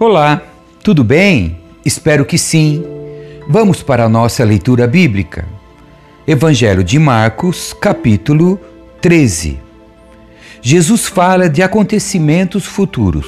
Olá, tudo bem? Espero que sim. Vamos para a nossa leitura bíblica. Evangelho de Marcos, capítulo 13. Jesus fala de acontecimentos futuros.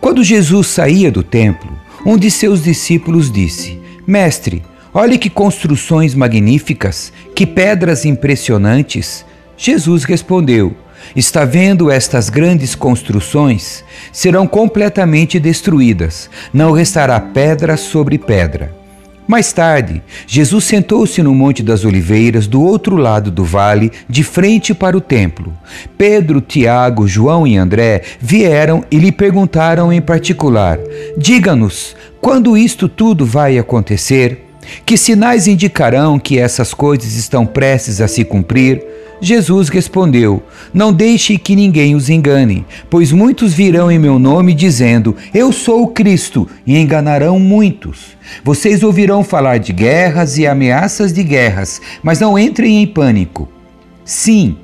Quando Jesus saía do templo, um de seus discípulos disse: Mestre, olhe que construções magníficas, que pedras impressionantes. Jesus respondeu: Está vendo estas grandes construções? Serão completamente destruídas, não restará pedra sobre pedra. Mais tarde, Jesus sentou-se no Monte das Oliveiras, do outro lado do vale, de frente para o templo. Pedro, Tiago, João e André vieram e lhe perguntaram em particular: Diga-nos, quando isto tudo vai acontecer? Que sinais indicarão que essas coisas estão prestes a se cumprir? Jesus respondeu: Não deixe que ninguém os engane, pois muitos virão em meu nome dizendo: Eu sou o Cristo, e enganarão muitos. Vocês ouvirão falar de guerras e ameaças de guerras, mas não entrem em pânico. Sim,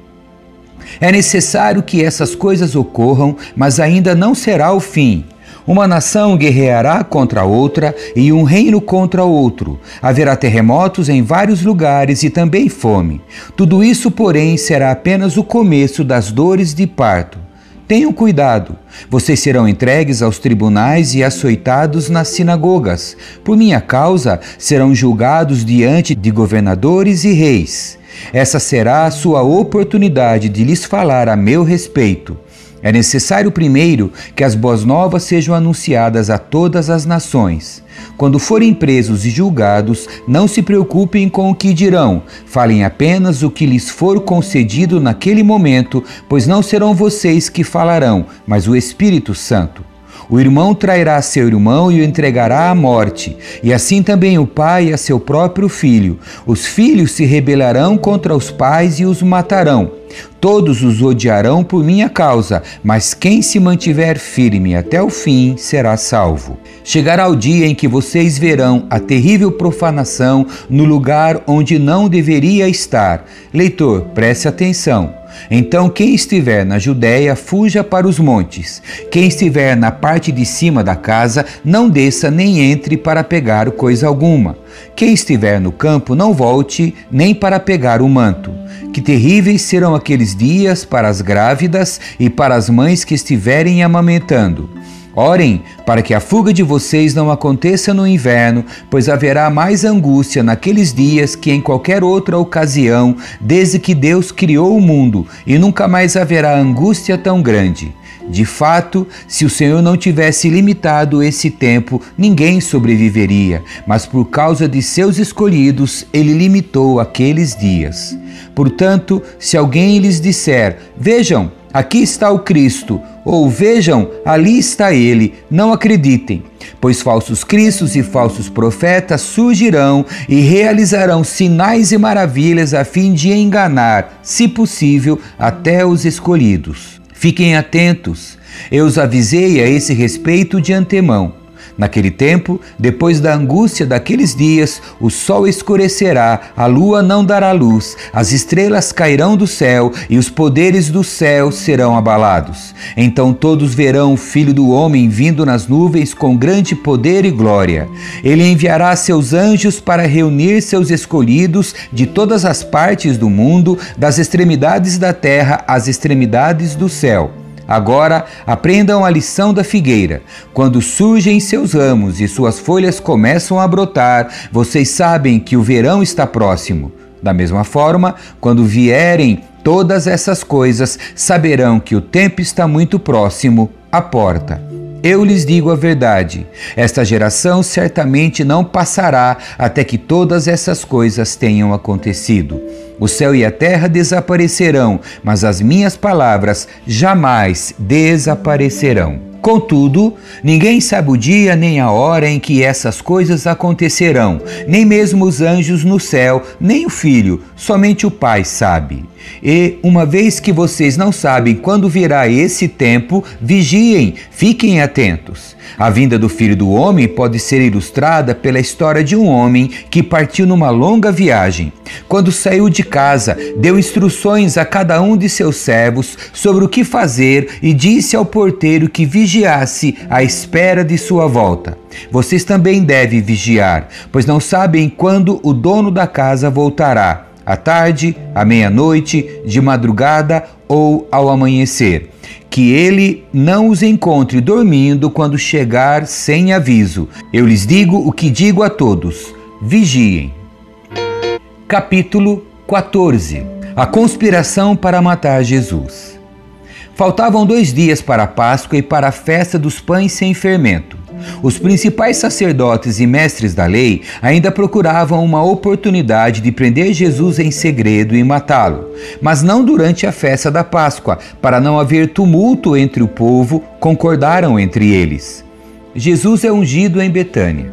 é necessário que essas coisas ocorram, mas ainda não será o fim. Uma nação guerreará contra outra e um reino contra outro. Haverá terremotos em vários lugares e também fome. Tudo isso, porém, será apenas o começo das dores de parto. Tenham cuidado, vocês serão entregues aos tribunais e açoitados nas sinagogas. Por minha causa, serão julgados diante de governadores e reis. Essa será a sua oportunidade de lhes falar a meu respeito. É necessário primeiro que as boas novas sejam anunciadas a todas as nações. Quando forem presos e julgados, não se preocupem com o que dirão, falem apenas o que lhes for concedido naquele momento, pois não serão vocês que falarão, mas o Espírito Santo. O irmão trairá seu irmão e o entregará à morte, e assim também o pai a seu próprio filho. Os filhos se rebelarão contra os pais e os matarão. Todos os odiarão por minha causa, mas quem se mantiver firme até o fim será salvo. Chegará o dia em que vocês verão a terrível profanação no lugar onde não deveria estar. Leitor, preste atenção. Então, quem estiver na Judéia, fuja para os montes. Quem estiver na parte de cima da casa, não desça nem entre para pegar coisa alguma. Quem estiver no campo, não volte nem para pegar o manto. Que terríveis serão aqueles dias para as grávidas e para as mães que estiverem amamentando. Orem para que a fuga de vocês não aconteça no inverno, pois haverá mais angústia naqueles dias que em qualquer outra ocasião, desde que Deus criou o mundo, e nunca mais haverá angústia tão grande. De fato, se o Senhor não tivesse limitado esse tempo, ninguém sobreviveria, mas por causa de seus escolhidos, ele limitou aqueles dias. Portanto, se alguém lhes disser: Vejam, aqui está o Cristo, ou vejam, ali está ele, não acreditem. Pois falsos cristos e falsos profetas surgirão e realizarão sinais e maravilhas a fim de enganar, se possível, até os escolhidos. Fiquem atentos, eu os avisei a esse respeito de antemão. Naquele tempo, depois da angústia daqueles dias, o sol escurecerá, a lua não dará luz, as estrelas cairão do céu e os poderes do céu serão abalados. Então todos verão o Filho do Homem vindo nas nuvens com grande poder e glória. Ele enviará seus anjos para reunir seus escolhidos de todas as partes do mundo, das extremidades da terra às extremidades do céu. Agora aprendam a lição da figueira. Quando surgem seus ramos e suas folhas começam a brotar, vocês sabem que o verão está próximo. Da mesma forma, quando vierem todas essas coisas, saberão que o tempo está muito próximo à porta. Eu lhes digo a verdade: esta geração certamente não passará até que todas essas coisas tenham acontecido. O céu e a terra desaparecerão, mas as minhas palavras jamais desaparecerão. Contudo, ninguém sabe o dia nem a hora em que essas coisas acontecerão, nem mesmo os anjos no céu, nem o filho, somente o Pai sabe. E, uma vez que vocês não sabem quando virá esse tempo, vigiem, fiquem atentos. A vinda do Filho do Homem pode ser ilustrada pela história de um homem que partiu numa longa viagem. Quando saiu de casa, deu instruções a cada um de seus servos sobre o que fazer e disse ao porteiro que vigiasse à espera de sua volta. Vocês também devem vigiar, pois não sabem quando o dono da casa voltará à tarde, à meia-noite, de madrugada ou ao amanhecer. Que ele não os encontre dormindo quando chegar sem aviso. Eu lhes digo o que digo a todos: vigiem. Capítulo 14 A conspiração para matar Jesus. Faltavam dois dias para a Páscoa e para a festa dos pães sem fermento. Os principais sacerdotes e mestres da lei ainda procuravam uma oportunidade de prender Jesus em segredo e matá-lo, mas não durante a festa da Páscoa, para não haver tumulto entre o povo, concordaram entre eles. Jesus é ungido em Betânia.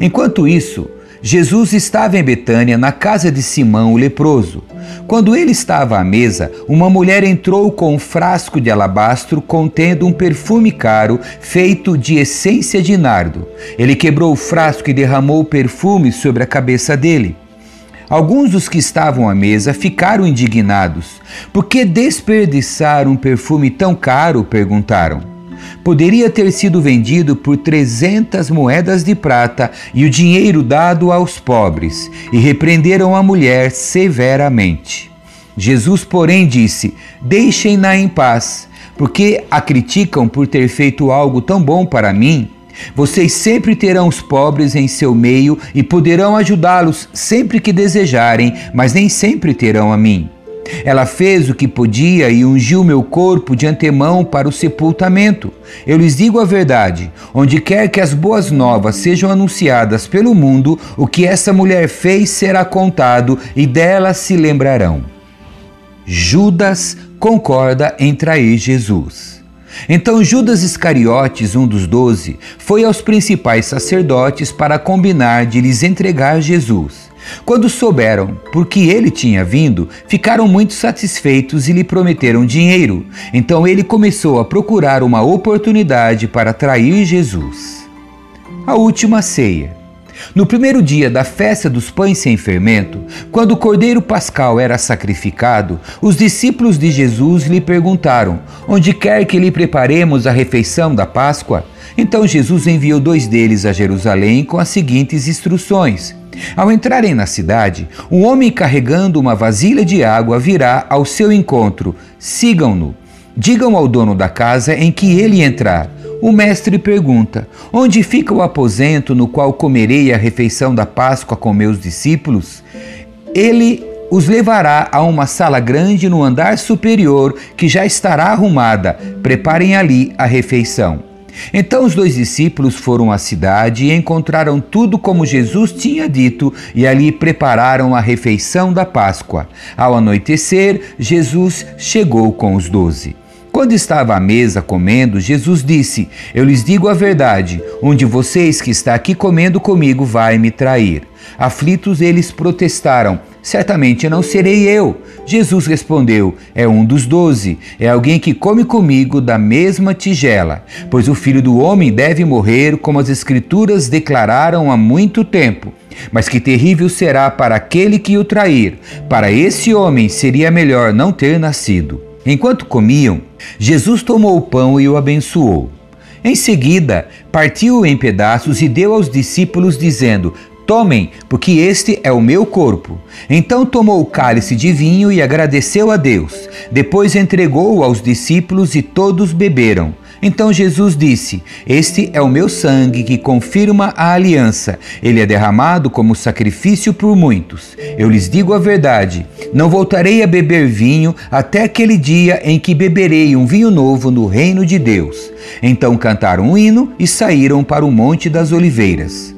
Enquanto isso, Jesus estava em Betânia, na casa de Simão o leproso. Quando ele estava à mesa, uma mulher entrou com um frasco de alabastro contendo um perfume caro feito de essência de nardo. Ele quebrou o frasco e derramou o perfume sobre a cabeça dele. Alguns dos que estavam à mesa ficaram indignados. Por que desperdiçar um perfume tão caro? perguntaram poderia ter sido vendido por 300 moedas de prata e o dinheiro dado aos pobres, e repreenderam a mulher severamente. Jesus, porém, disse: Deixem-na em paz, porque a criticam por ter feito algo tão bom para mim. Vocês sempre terão os pobres em seu meio e poderão ajudá-los sempre que desejarem, mas nem sempre terão a mim. Ela fez o que podia e ungiu meu corpo de antemão para o sepultamento. Eu lhes digo a verdade: onde quer que as boas novas sejam anunciadas pelo mundo, o que essa mulher fez será contado e dela se lembrarão. Judas concorda em trair Jesus. Então Judas Iscariotes, um dos doze, foi aos principais sacerdotes para combinar de lhes entregar Jesus. Quando souberam por que ele tinha vindo, ficaram muito satisfeitos e lhe prometeram dinheiro. Então ele começou a procurar uma oportunidade para trair Jesus. A última ceia. No primeiro dia da festa dos pães sem fermento, quando o cordeiro pascal era sacrificado, os discípulos de Jesus lhe perguntaram: Onde quer que lhe preparemos a refeição da Páscoa? Então Jesus enviou dois deles a Jerusalém com as seguintes instruções: ao entrarem na cidade, um homem carregando uma vasilha de água virá ao seu encontro. Sigam-no. Digam ao dono da casa em que ele entrar. O mestre pergunta: Onde fica o aposento no qual comerei a refeição da Páscoa com meus discípulos? Ele os levará a uma sala grande no andar superior que já estará arrumada. Preparem ali a refeição. Então os dois discípulos foram à cidade e encontraram tudo como Jesus tinha dito, e ali prepararam a refeição da Páscoa. Ao anoitecer, Jesus chegou com os doze. Quando estava à mesa comendo, Jesus disse: Eu lhes digo a verdade, um de vocês que está aqui comendo comigo vai me trair. Aflitos eles protestaram: Certamente não serei eu. Jesus respondeu: É um dos doze, é alguém que come comigo da mesma tigela. Pois o filho do homem deve morrer, como as Escrituras declararam há muito tempo. Mas que terrível será para aquele que o trair. Para esse homem seria melhor não ter nascido. Enquanto comiam, Jesus tomou o pão e o abençoou. Em seguida, partiu-o em pedaços e deu aos discípulos, dizendo: Tomem, porque este é o meu corpo. Então tomou o cálice de vinho e agradeceu a Deus. Depois entregou-o aos discípulos e todos beberam. Então Jesus disse: Este é o meu sangue que confirma a aliança. Ele é derramado como sacrifício por muitos. Eu lhes digo a verdade: não voltarei a beber vinho até aquele dia em que beberei um vinho novo no reino de Deus. Então cantaram um hino e saíram para o Monte das Oliveiras.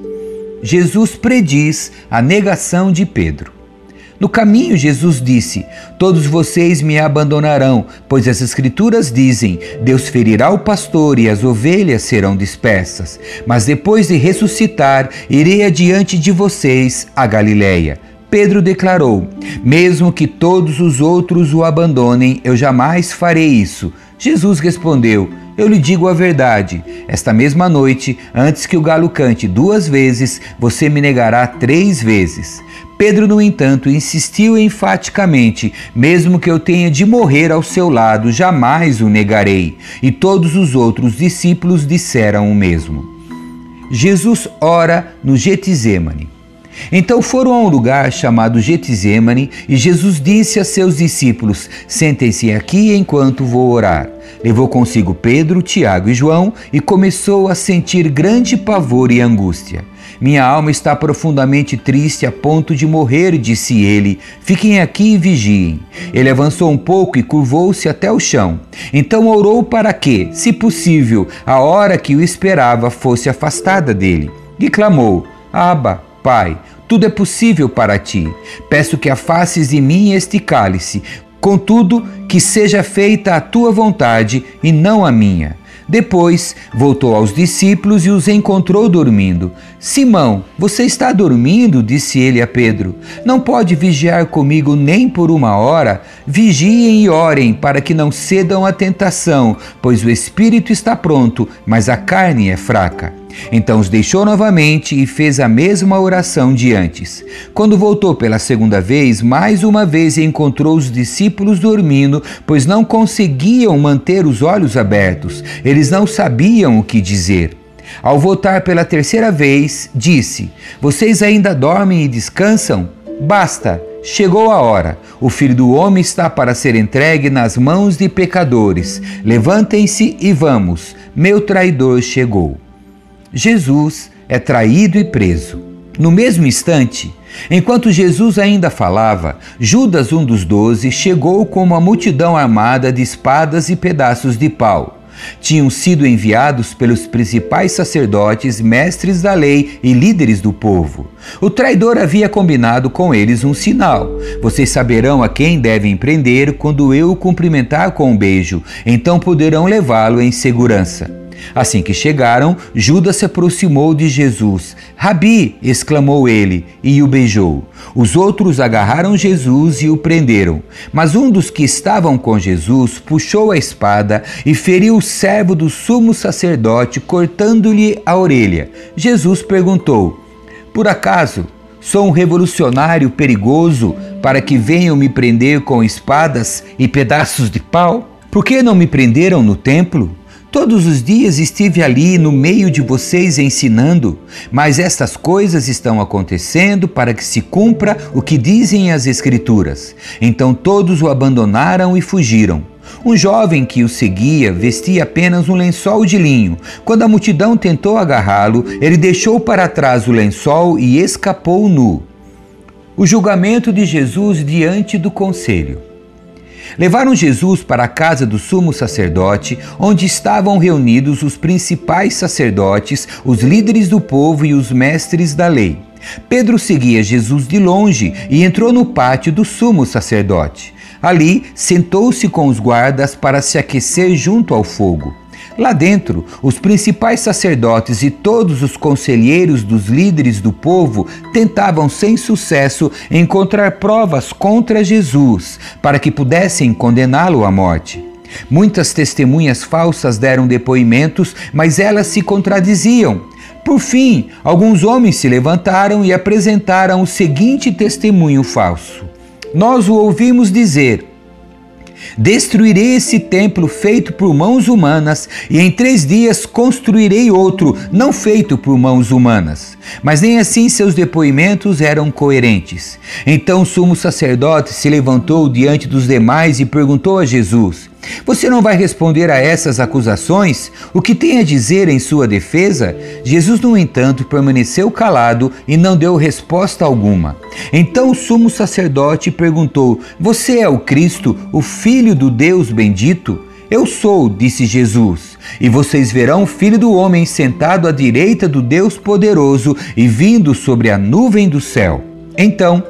Jesus prediz a negação de Pedro. No caminho, Jesus disse: Todos vocês me abandonarão, pois as Escrituras dizem: Deus ferirá o pastor e as ovelhas serão dispersas. Mas depois de ressuscitar, irei adiante de vocês a Galiléia. Pedro declarou: Mesmo que todos os outros o abandonem, eu jamais farei isso. Jesus respondeu: Eu lhe digo a verdade. Esta mesma noite, antes que o galo cante duas vezes, você me negará três vezes. Pedro, no entanto, insistiu enfaticamente: Mesmo que eu tenha de morrer ao seu lado, jamais o negarei. E todos os outros discípulos disseram o mesmo. Jesus ora no Getsemane. Então foram a um lugar chamado Getsemane e Jesus disse a seus discípulos: Sentem-se aqui enquanto vou orar. Levou consigo Pedro, Tiago e João e começou a sentir grande pavor e angústia. Minha alma está profundamente triste a ponto de morrer, disse ele. Fiquem aqui e vigiem. Ele avançou um pouco e curvou-se até o chão. Então orou para que, se possível, a hora que o esperava fosse afastada dele. E clamou: Abba, Pai, tudo é possível para ti. Peço que afastes de mim este cálice, contudo, que seja feita a tua vontade e não a minha. Depois voltou aos discípulos e os encontrou dormindo. Simão, você está dormindo? disse ele a Pedro. Não pode vigiar comigo nem por uma hora? Vigiem e orem para que não cedam à tentação, pois o espírito está pronto, mas a carne é fraca. Então os deixou novamente e fez a mesma oração de antes. Quando voltou pela segunda vez, mais uma vez encontrou os discípulos dormindo, pois não conseguiam manter os olhos abertos. Eles não sabiam o que dizer. Ao voltar pela terceira vez, disse: Vocês ainda dormem e descansam? Basta, chegou a hora. O filho do homem está para ser entregue nas mãos de pecadores. Levantem-se e vamos. Meu traidor chegou. Jesus é traído e preso. No mesmo instante, enquanto Jesus ainda falava, Judas, um dos doze, chegou com uma multidão armada de espadas e pedaços de pau. Tinham sido enviados pelos principais sacerdotes, mestres da lei e líderes do povo. O traidor havia combinado com eles um sinal. Vocês saberão a quem devem prender quando eu o cumprimentar com um beijo, então poderão levá-lo em segurança. Assim que chegaram, Judas se aproximou de Jesus. Rabi! exclamou ele e o beijou. Os outros agarraram Jesus e o prenderam. Mas um dos que estavam com Jesus puxou a espada e feriu o servo do sumo sacerdote, cortando-lhe a orelha. Jesus perguntou: Por acaso sou um revolucionário perigoso para que venham me prender com espadas e pedaços de pau? Por que não me prenderam no templo? Todos os dias estive ali no meio de vocês ensinando, mas estas coisas estão acontecendo para que se cumpra o que dizem as Escrituras. Então todos o abandonaram e fugiram. Um jovem que o seguia vestia apenas um lençol de linho. Quando a multidão tentou agarrá-lo, ele deixou para trás o lençol e escapou nu. O julgamento de Jesus diante do conselho. Levaram Jesus para a casa do sumo sacerdote, onde estavam reunidos os principais sacerdotes, os líderes do povo e os mestres da lei. Pedro seguia Jesus de longe e entrou no pátio do sumo sacerdote. Ali, sentou-se com os guardas para se aquecer junto ao fogo. Lá dentro, os principais sacerdotes e todos os conselheiros dos líderes do povo tentavam sem sucesso encontrar provas contra Jesus para que pudessem condená-lo à morte. Muitas testemunhas falsas deram depoimentos, mas elas se contradiziam. Por fim, alguns homens se levantaram e apresentaram o seguinte testemunho falso: Nós o ouvimos dizer Destruirei esse templo feito por mãos humanas, e em três dias construirei outro, não feito por mãos humanas. Mas nem assim seus depoimentos eram coerentes. Então o sumo sacerdote se levantou diante dos demais e perguntou a Jesus: você não vai responder a essas acusações? O que tem a dizer em sua defesa? Jesus, no entanto, permaneceu calado e não deu resposta alguma. Então o sumo sacerdote perguntou: Você é o Cristo, o Filho do Deus bendito? Eu sou, disse Jesus, e vocês verão o Filho do Homem sentado à direita do Deus Poderoso e vindo sobre a nuvem do céu. Então,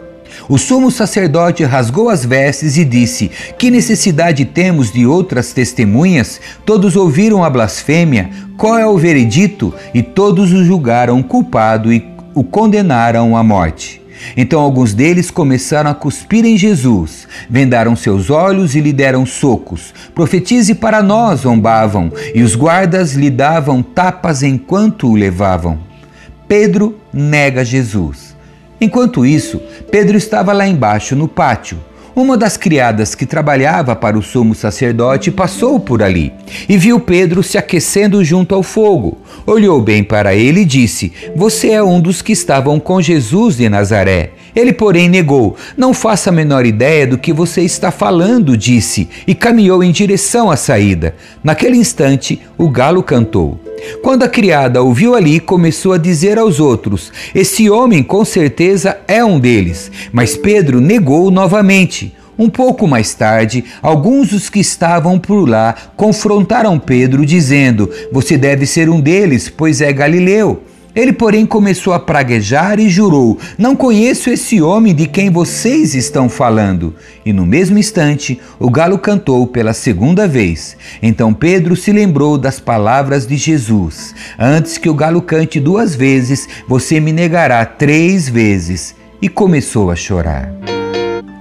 o sumo sacerdote rasgou as vestes e disse: Que necessidade temos de outras testemunhas? Todos ouviram a blasfêmia. Qual é o veredito? E todos o julgaram culpado e o condenaram à morte. Então alguns deles começaram a cuspir em Jesus, vendaram seus olhos e lhe deram socos. Profetize para nós, zombavam, e os guardas lhe davam tapas enquanto o levavam. Pedro nega Jesus. Enquanto isso, Pedro estava lá embaixo no pátio. Uma das criadas que trabalhava para o sumo sacerdote passou por ali e viu Pedro se aquecendo junto ao fogo. Olhou bem para ele e disse: Você é um dos que estavam com Jesus de Nazaré. Ele, porém, negou: Não faça a menor ideia do que você está falando, disse, e caminhou em direção à saída. Naquele instante, o galo cantou. Quando a criada ouviu ali, começou a dizer aos outros: Esse homem com certeza é um deles. Mas Pedro negou novamente. Um pouco mais tarde, alguns dos que estavam por lá confrontaram Pedro, dizendo: Você deve ser um deles, pois é galileu. Ele, porém, começou a praguejar e jurou: Não conheço esse homem de quem vocês estão falando. E no mesmo instante, o galo cantou pela segunda vez. Então Pedro se lembrou das palavras de Jesus: Antes que o galo cante duas vezes, você me negará três vezes. E começou a chorar.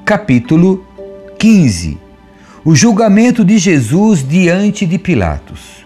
Capítulo 15 O julgamento de Jesus diante de Pilatos.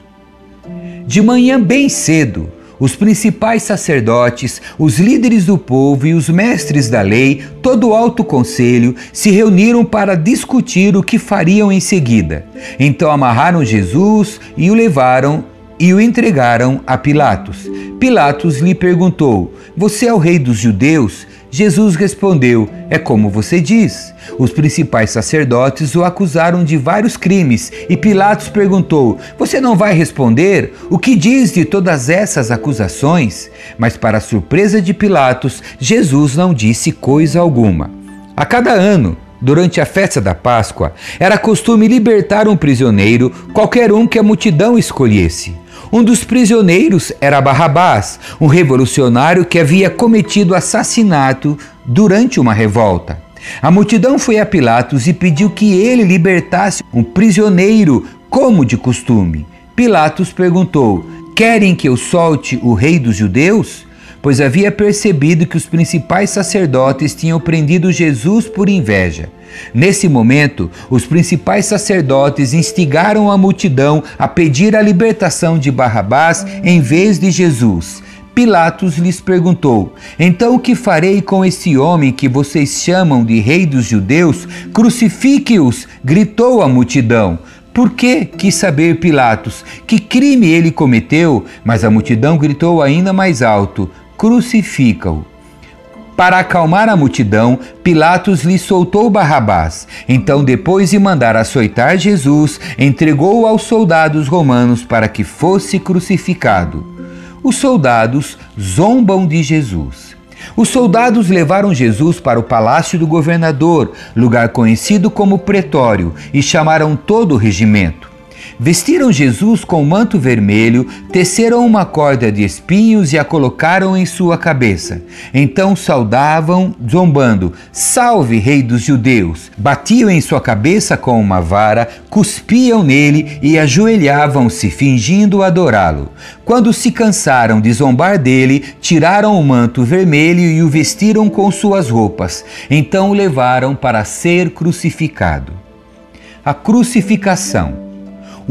De manhã, bem cedo, os principais sacerdotes, os líderes do povo e os mestres da lei, todo o alto conselho, se reuniram para discutir o que fariam em seguida. Então amarraram Jesus e o levaram e o entregaram a Pilatos. Pilatos lhe perguntou: Você é o rei dos judeus? Jesus respondeu: É como você diz. Os principais sacerdotes o acusaram de vários crimes e Pilatos perguntou: Você não vai responder? O que diz de todas essas acusações? Mas, para surpresa de Pilatos, Jesus não disse coisa alguma. A cada ano, Durante a festa da Páscoa, era costume libertar um prisioneiro, qualquer um que a multidão escolhesse. Um dos prisioneiros era Barrabás, um revolucionário que havia cometido assassinato durante uma revolta. A multidão foi a Pilatos e pediu que ele libertasse um prisioneiro, como de costume. Pilatos perguntou: Querem que eu solte o rei dos judeus? Pois havia percebido que os principais sacerdotes tinham prendido Jesus por inveja. Nesse momento, os principais sacerdotes instigaram a multidão a pedir a libertação de Barrabás em vez de Jesus. Pilatos lhes perguntou: Então o que farei com esse homem que vocês chamam de rei dos judeus? Crucifique-os! gritou a multidão. Por que quis saber Pilatos que crime ele cometeu? Mas a multidão gritou ainda mais alto: crucifica-o. Para acalmar a multidão, Pilatos lhe soltou Barrabás. Então, depois de mandar açoitar Jesus, entregou-o aos soldados romanos para que fosse crucificado. Os soldados zombam de Jesus. Os soldados levaram Jesus para o palácio do governador, lugar conhecido como Pretório, e chamaram todo o regimento. Vestiram Jesus com manto vermelho, teceram uma corda de espinhos e a colocaram em sua cabeça. Então saudavam, zombando: Salve, Rei dos Judeus! Batiam em sua cabeça com uma vara, cuspiam nele e ajoelhavam-se, fingindo adorá-lo. Quando se cansaram de zombar dele, tiraram o manto vermelho e o vestiram com suas roupas. Então o levaram para ser crucificado. A crucificação.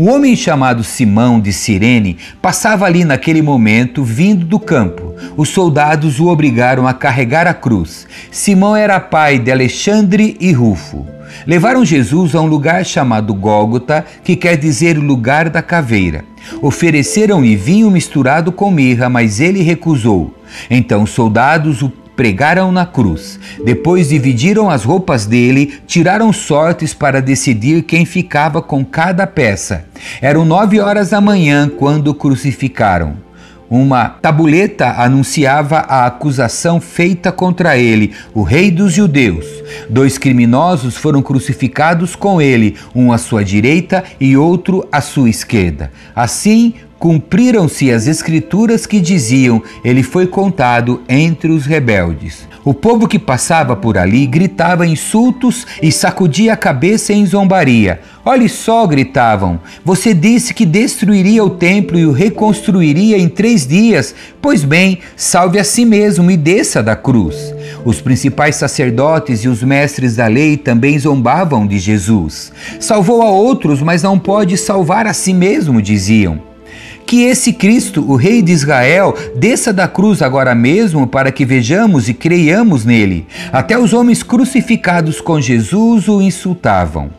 Um homem chamado Simão de Cirene passava ali naquele momento, vindo do campo. Os soldados o obrigaram a carregar a cruz. Simão era pai de Alexandre e Rufo. Levaram Jesus a um lugar chamado Gólgota, que quer dizer lugar da caveira. Ofereceram-lhe vinho misturado com mirra, mas ele recusou. Então os soldados o pregaram na cruz. Depois dividiram as roupas dele, tiraram sortes para decidir quem ficava com cada peça. Eram nove horas da manhã quando o crucificaram. Uma tabuleta anunciava a acusação feita contra ele, o rei dos judeus. Dois criminosos foram crucificados com ele, um à sua direita e outro à sua esquerda. Assim, cumpriram-se as escrituras que diziam: Ele foi contado entre os rebeldes. O povo que passava por ali gritava insultos e sacudia a cabeça em zombaria. Olhe só, gritavam, você disse que destruiria o templo e o reconstruiria em três dias. Pois bem, salve a si mesmo e desça da cruz. Os principais sacerdotes e os mestres da lei também zombavam de Jesus. Salvou a outros, mas não pode salvar a si mesmo, diziam. Que esse Cristo, o Rei de Israel, desça da cruz agora mesmo para que vejamos e creiamos nele. Até os homens crucificados com Jesus o insultavam.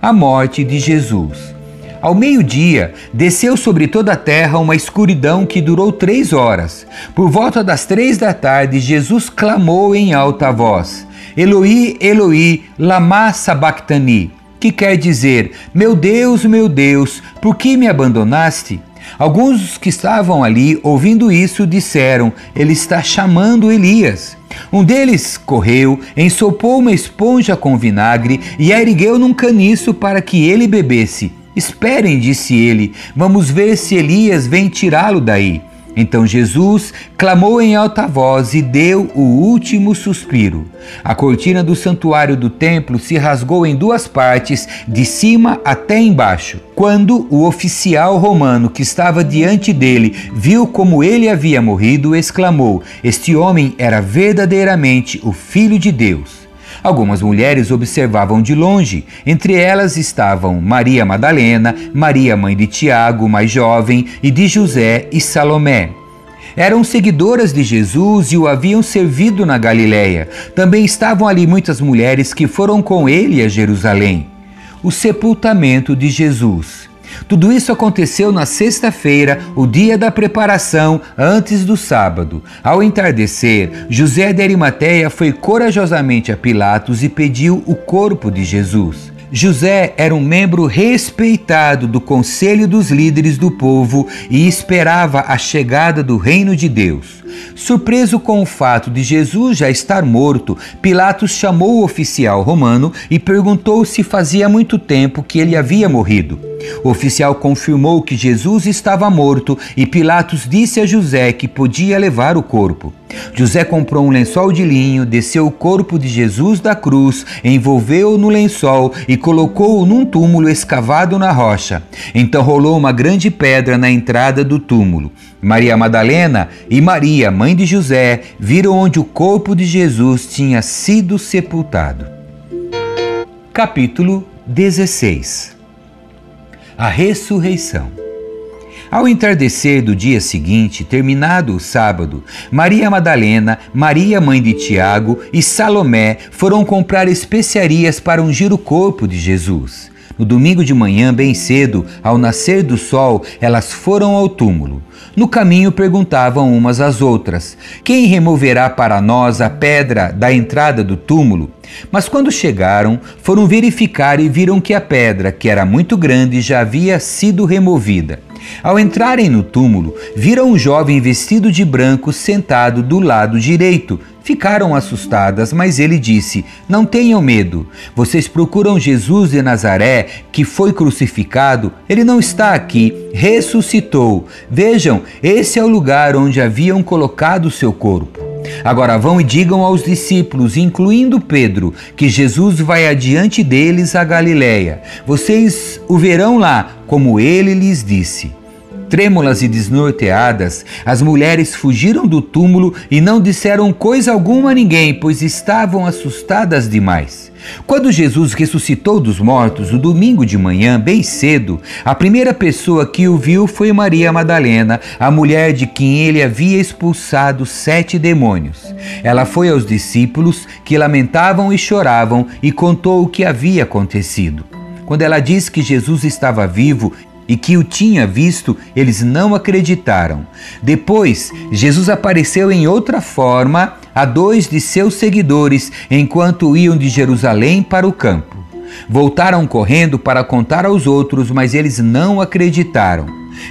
A morte de Jesus. Ao meio-dia, desceu sobre toda a terra uma escuridão que durou três horas. Por volta das três da tarde, Jesus clamou em alta voz: Eloi, Eloi, lama sabachthani, que quer dizer: Meu Deus, meu Deus, por que me abandonaste? Alguns que estavam ali ouvindo isso disseram: Ele está chamando Elias. Um deles correu, ensopou uma esponja com vinagre e a ergueu num caniço para que ele bebesse. Esperem, disse ele, vamos ver se Elias vem tirá-lo daí. Então Jesus clamou em alta voz e deu o último suspiro. A cortina do santuário do templo se rasgou em duas partes, de cima até embaixo. Quando o oficial romano que estava diante dele viu como ele havia morrido, exclamou: Este homem era verdadeiramente o Filho de Deus. Algumas mulheres observavam de longe. Entre elas estavam Maria Madalena, Maria mãe de Tiago, mais jovem, e de José e Salomé. Eram seguidoras de Jesus e o haviam servido na Galiléia. Também estavam ali muitas mulheres que foram com ele a Jerusalém. O sepultamento de Jesus. Tudo isso aconteceu na sexta-feira, o dia da preparação, antes do sábado. Ao entardecer, José de Arimateia foi corajosamente a Pilatos e pediu o corpo de Jesus. José era um membro respeitado do conselho dos líderes do povo e esperava a chegada do reino de Deus. Surpreso com o fato de Jesus já estar morto, Pilatos chamou o oficial romano e perguntou se fazia muito tempo que ele havia morrido. O oficial confirmou que Jesus estava morto e Pilatos disse a José que podia levar o corpo. José comprou um lençol de linho, desceu o corpo de Jesus da cruz, envolveu-o no lençol e colocou-o num túmulo escavado na rocha. Então rolou uma grande pedra na entrada do túmulo. Maria Madalena e Maria, mãe de José, viram onde o corpo de Jesus tinha sido sepultado. Capítulo 16 A ressurreição. Ao entardecer do dia seguinte, terminado o sábado, Maria Madalena, Maria mãe de Tiago e Salomé foram comprar especiarias para ungir o corpo de Jesus. No domingo de manhã, bem cedo, ao nascer do sol, elas foram ao túmulo. No caminho perguntavam umas às outras: Quem removerá para nós a pedra da entrada do túmulo? Mas quando chegaram, foram verificar e viram que a pedra, que era muito grande, já havia sido removida. Ao entrarem no túmulo, viram um jovem vestido de branco sentado do lado direito. Ficaram assustadas, mas ele disse: Não tenham medo. Vocês procuram Jesus de Nazaré, que foi crucificado. Ele não está aqui, ressuscitou. Vejam, esse é o lugar onde haviam colocado seu corpo. Agora vão e digam aos discípulos, incluindo Pedro, que Jesus vai adiante deles a Galiléia. Vocês o verão lá, como ele lhes disse. Trêmulas e desnorteadas, as mulheres fugiram do túmulo e não disseram coisa alguma a ninguém, pois estavam assustadas demais. Quando Jesus ressuscitou dos mortos, no domingo de manhã, bem cedo, a primeira pessoa que o viu foi Maria Madalena, a mulher de quem ele havia expulsado sete demônios. Ela foi aos discípulos, que lamentavam e choravam, e contou o que havia acontecido. Quando ela disse que Jesus estava vivo e que o tinha visto, eles não acreditaram. Depois, Jesus apareceu em outra forma a dois de seus seguidores enquanto iam de Jerusalém para o campo. Voltaram correndo para contar aos outros, mas eles não acreditaram.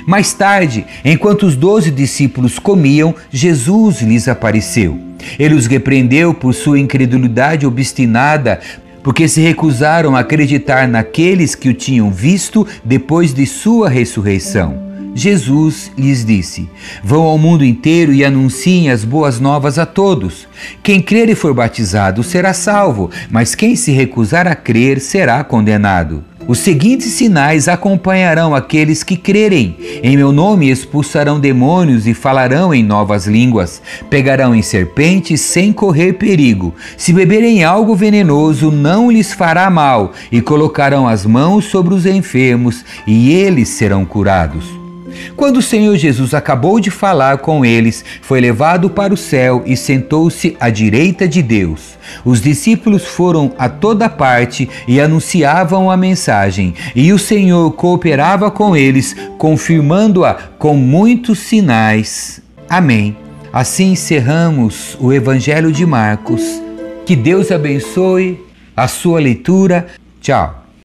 Mais tarde, enquanto os doze discípulos comiam, Jesus lhes apareceu. Ele os repreendeu por sua incredulidade obstinada, porque se recusaram a acreditar naqueles que o tinham visto depois de sua ressurreição. Jesus lhes disse: Vão ao mundo inteiro e anunciem as boas novas a todos. Quem crer e for batizado será salvo, mas quem se recusar a crer será condenado. Os seguintes sinais acompanharão aqueles que crerem. Em meu nome expulsarão demônios e falarão em novas línguas. Pegarão em serpentes sem correr perigo. Se beberem algo venenoso, não lhes fará mal. E colocarão as mãos sobre os enfermos e eles serão curados. Quando o Senhor Jesus acabou de falar com eles, foi levado para o céu e sentou-se à direita de Deus. Os discípulos foram a toda parte e anunciavam a mensagem, e o Senhor cooperava com eles, confirmando-a com muitos sinais. Amém. Assim encerramos o Evangelho de Marcos. Que Deus abençoe a sua leitura. Tchau.